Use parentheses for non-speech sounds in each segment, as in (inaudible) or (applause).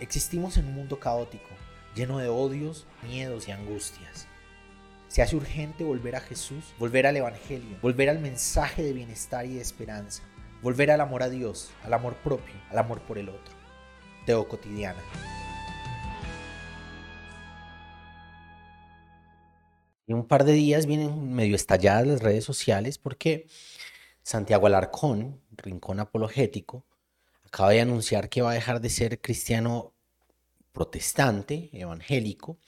Existimos en un mundo caótico, lleno de odios, miedos y angustias. Se hace urgente volver a Jesús, volver al Evangelio, volver al mensaje de bienestar y de esperanza, volver al amor a Dios, al amor propio, al amor por el otro. Teo Cotidiana. En un par de días vienen medio estalladas las redes sociales porque Santiago Alarcón, Rincón Apologético, acaba de anunciar que va a dejar de ser cristiano protestante, evangélico,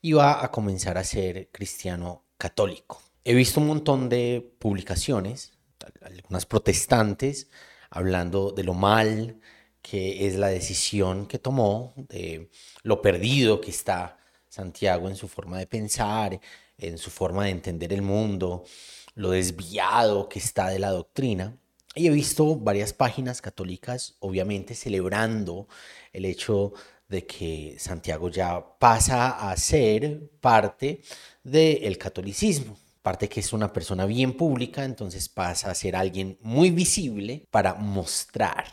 y va a comenzar a ser cristiano católico. He visto un montón de publicaciones, algunas protestantes, hablando de lo mal que es la decisión que tomó, de lo perdido que está Santiago en su forma de pensar, en su forma de entender el mundo, lo desviado que está de la doctrina. Y he visto varias páginas católicas, obviamente, celebrando el hecho de que Santiago ya pasa a ser parte del catolicismo, parte que es una persona bien pública, entonces pasa a ser alguien muy visible para mostrar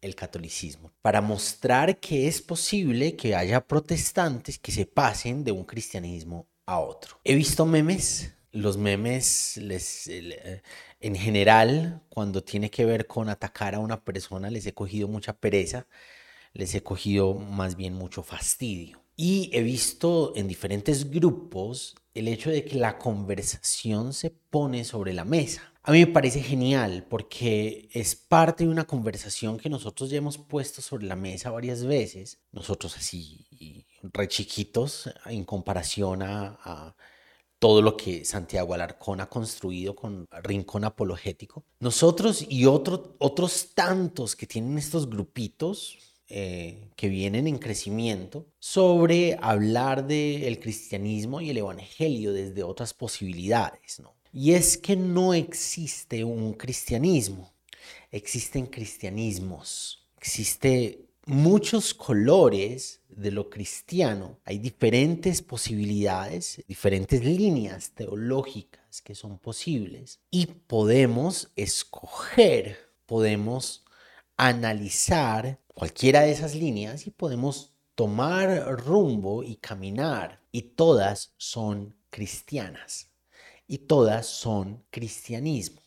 el catolicismo, para mostrar que es posible que haya protestantes que se pasen de un cristianismo a otro. He visto memes los memes les, eh, en general, cuando tiene que ver con atacar a una persona, les he cogido mucha pereza, les he cogido más bien mucho fastidio. Y he visto en diferentes grupos el hecho de que la conversación se pone sobre la mesa. A mí me parece genial porque es parte de una conversación que nosotros ya hemos puesto sobre la mesa varias veces, nosotros así re chiquitos en comparación a todo lo que Santiago Alarcón ha construido con Rincón Apologético. Nosotros y otros tantos que tienen estos grupitos eh, que vienen en crecimiento sobre hablar del cristianismo y el evangelio desde otras posibilidades. ¿no? Y es que no existe un cristianismo, existen cristianismos, existe muchos colores de lo cristiano. Hay diferentes posibilidades, diferentes líneas teológicas que son posibles y podemos escoger, podemos analizar cualquiera de esas líneas y podemos tomar rumbo y caminar y todas son cristianas y todas son cristianismo.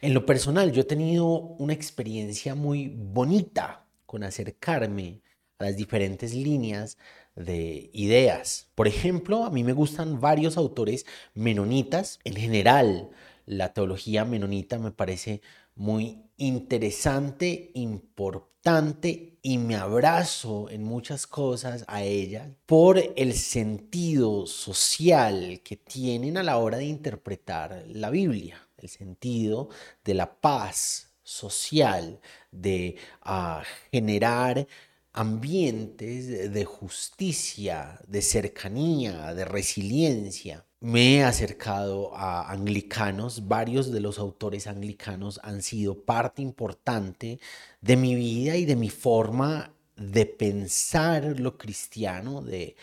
En lo personal, yo he tenido una experiencia muy bonita con acercarme a las diferentes líneas de ideas. Por ejemplo, a mí me gustan varios autores menonitas. En general, la teología menonita me parece muy interesante, importante y me abrazo en muchas cosas a ella por el sentido social que tienen a la hora de interpretar la Biblia, el sentido de la paz, social, de ah, generar ambientes de justicia, de cercanía, de resiliencia. Me he acercado a anglicanos, varios de los autores anglicanos han sido parte importante de mi vida y de mi forma de pensar lo cristiano, de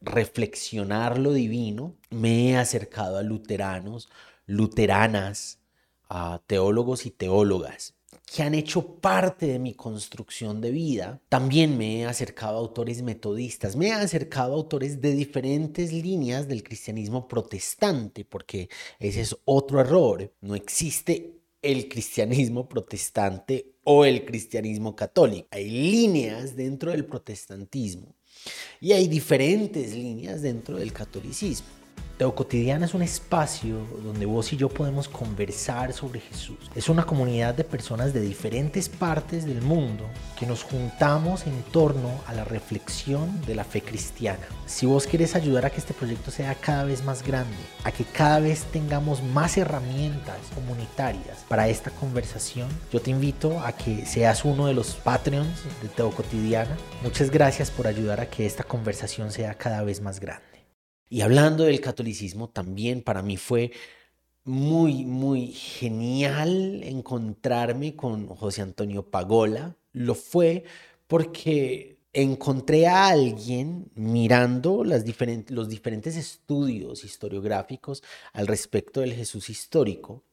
reflexionar lo divino. Me he acercado a luteranos, luteranas, a teólogos y teólogas que han hecho parte de mi construcción de vida. También me he acercado a autores metodistas, me he acercado a autores de diferentes líneas del cristianismo protestante, porque ese es otro error. No existe el cristianismo protestante o el cristianismo católico. Hay líneas dentro del protestantismo y hay diferentes líneas dentro del catolicismo. Teo Cotidiana es un espacio donde vos y yo podemos conversar sobre Jesús. Es una comunidad de personas de diferentes partes del mundo que nos juntamos en torno a la reflexión de la fe cristiana. Si vos quieres ayudar a que este proyecto sea cada vez más grande, a que cada vez tengamos más herramientas comunitarias para esta conversación, yo te invito a que seas uno de los Patreons de Teo Cotidiana. Muchas gracias por ayudar a que esta conversación sea cada vez más grande. Y hablando del catolicismo, también para mí fue muy, muy genial encontrarme con José Antonio Pagola. Lo fue porque encontré a alguien mirando los diferentes estudios historiográficos al respecto del Jesús histórico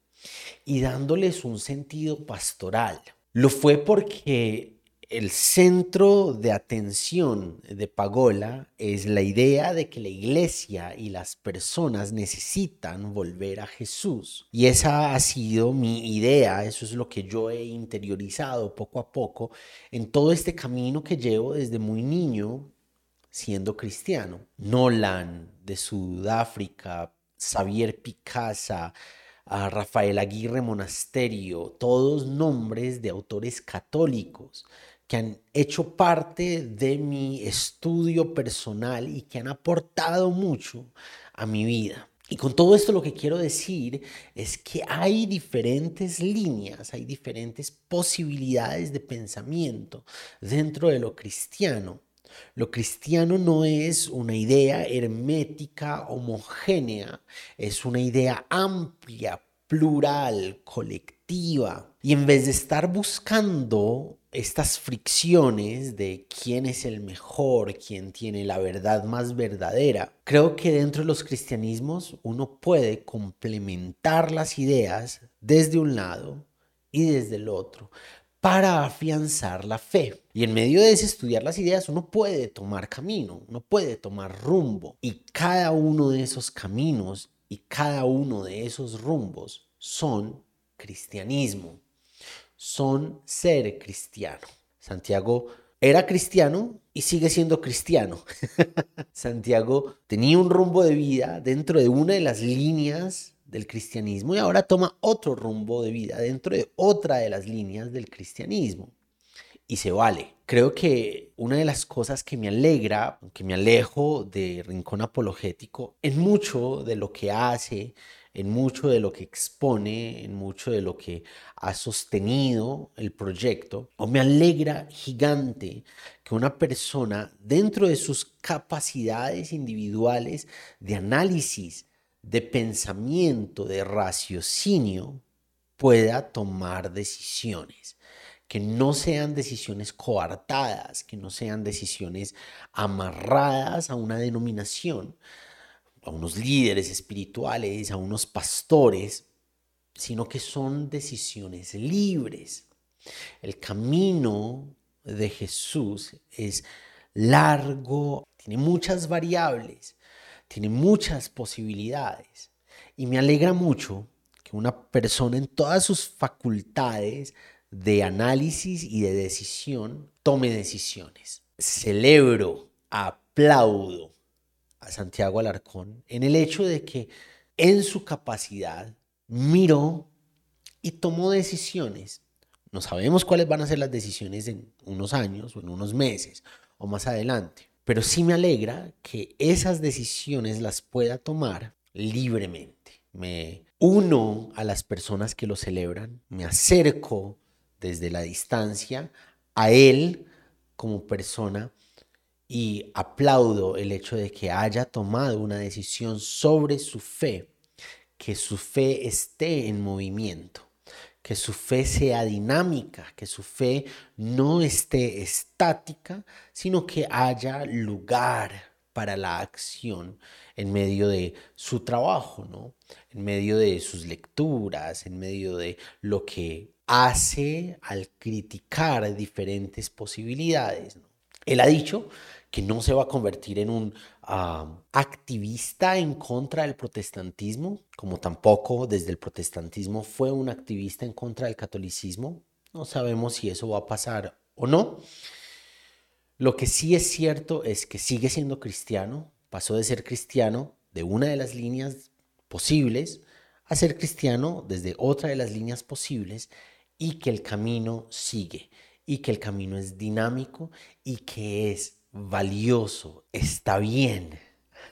y dándoles un sentido pastoral. Lo fue porque el centro de atención de Pagola es la idea de que la iglesia y las personas necesitan volver a Jesús. Y esa ha sido mi idea, eso es lo que yo he interiorizado poco a poco en todo este camino que llevo desde muy niño siendo cristiano. Nolan de Sudáfrica, Xavier Picasa, Rafael Aguirre Monasterio, todos nombres de autores católicos que han hecho parte de mi estudio personal y que han aportado mucho a mi vida. Y con todo esto lo que quiero decir es que hay diferentes líneas, hay diferentes posibilidades de pensamiento dentro de lo cristiano. Lo cristiano no es una idea hermética, homogénea, es una idea amplia, plural, colectiva. Y en vez de estar buscando estas fricciones de quién es el mejor, quién tiene la verdad más verdadera, creo que dentro de los cristianismos uno puede complementar las ideas desde un lado y desde el otro para afianzar la fe. Y en medio de estudiar las ideas uno puede tomar camino, uno puede tomar rumbo. Y cada uno de esos caminos y cada uno de esos rumbos son cristianismo son ser cristiano. Santiago era cristiano y sigue siendo cristiano. (laughs) Santiago tenía un rumbo de vida dentro de una de las líneas del cristianismo y ahora toma otro rumbo de vida dentro de otra de las líneas del cristianismo. Y se vale. Creo que una de las cosas que me alegra, que me alejo de Rincón Apologético, en mucho de lo que hace, en mucho de lo que expone, en mucho de lo que ha sostenido el proyecto, o me alegra gigante que una persona dentro de sus capacidades individuales de análisis, de pensamiento, de raciocinio, pueda tomar decisiones. Que no sean decisiones coartadas, que no sean decisiones amarradas a una denominación, a unos líderes espirituales, a unos pastores, sino que son decisiones libres. El camino de Jesús es largo, tiene muchas variables, tiene muchas posibilidades. Y me alegra mucho que una persona en todas sus facultades de análisis y de decisión tome decisiones. Celebro, aplaudo Santiago Alarcón en el hecho de que en su capacidad miró y tomó decisiones. No sabemos cuáles van a ser las decisiones en unos años o en unos meses o más adelante, pero sí me alegra que esas decisiones las pueda tomar libremente. Me uno a las personas que lo celebran, me acerco desde la distancia a él como persona y aplaudo el hecho de que haya tomado una decisión sobre su fe, que su fe esté en movimiento, que su fe sea dinámica, que su fe no esté estática, sino que haya lugar para la acción en medio de su trabajo, ¿no? En medio de sus lecturas, en medio de lo que hace al criticar diferentes posibilidades. Él ha dicho que no se va a convertir en un ah, activista en contra del protestantismo, como tampoco desde el protestantismo fue un activista en contra del catolicismo. No sabemos si eso va a pasar o no. Lo que sí es cierto es que sigue siendo cristiano, pasó de ser cristiano de una de las líneas posibles a ser cristiano desde otra de las líneas posibles y que el camino sigue y que el camino es dinámico y que es valioso, está bien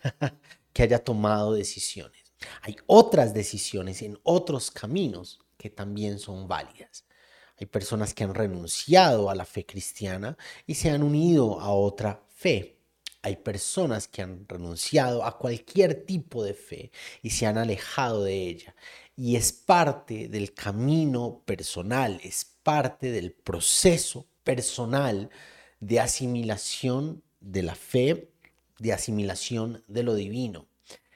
(laughs) que haya tomado decisiones. Hay otras decisiones en otros caminos que también son válidas. Hay personas que han renunciado a la fe cristiana y se han unido a otra fe. Hay personas que han renunciado a cualquier tipo de fe y se han alejado de ella. Y es parte del camino personal, es parte del proceso personal de asimilación de la fe, de asimilación de lo divino.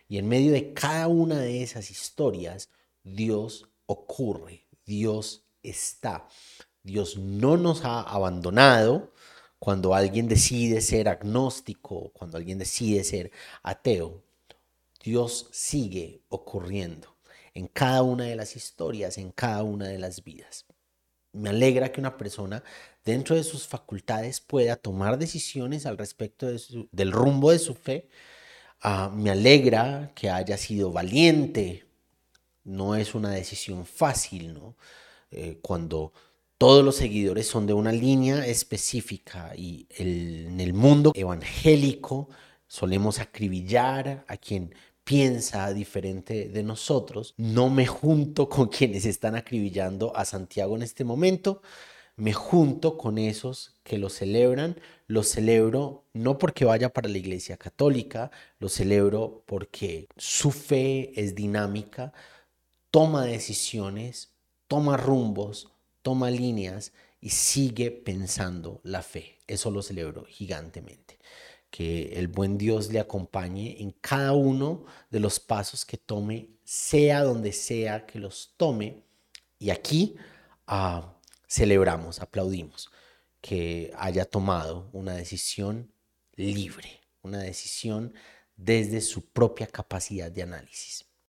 Y en medio de cada una de esas historias, Dios ocurre, Dios está. Dios no nos ha abandonado cuando alguien decide ser agnóstico, cuando alguien decide ser ateo. Dios sigue ocurriendo en cada una de las historias, en cada una de las vidas. Me alegra que una persona dentro de sus facultades pueda tomar decisiones al respecto del rumbo de su fe. Ah, me alegra que haya sido valiente. No es una decisión fácil, ¿no? Eh, cuando todos los seguidores son de una línea específica y en el mundo evangélico solemos acribillar a quien piensa diferente de nosotros. No me junto con quienes están acribillando a Santiago en este momento. Me junto con esos que lo celebran. Lo celebro no porque vaya para la iglesia católica, lo celebro porque su fe es dinámica, toma decisiones, toma rumbos, toma líneas y sigue pensando la fe. Eso lo celebro gigantemente. Que el buen Dios le acompañe en cada uno de los pasos que tome, sea donde sea que los tome. Y aquí ah, celebramos, aplaudimos que haya tomado una decisión libre, una decisión desde su propia capacidad de análisis.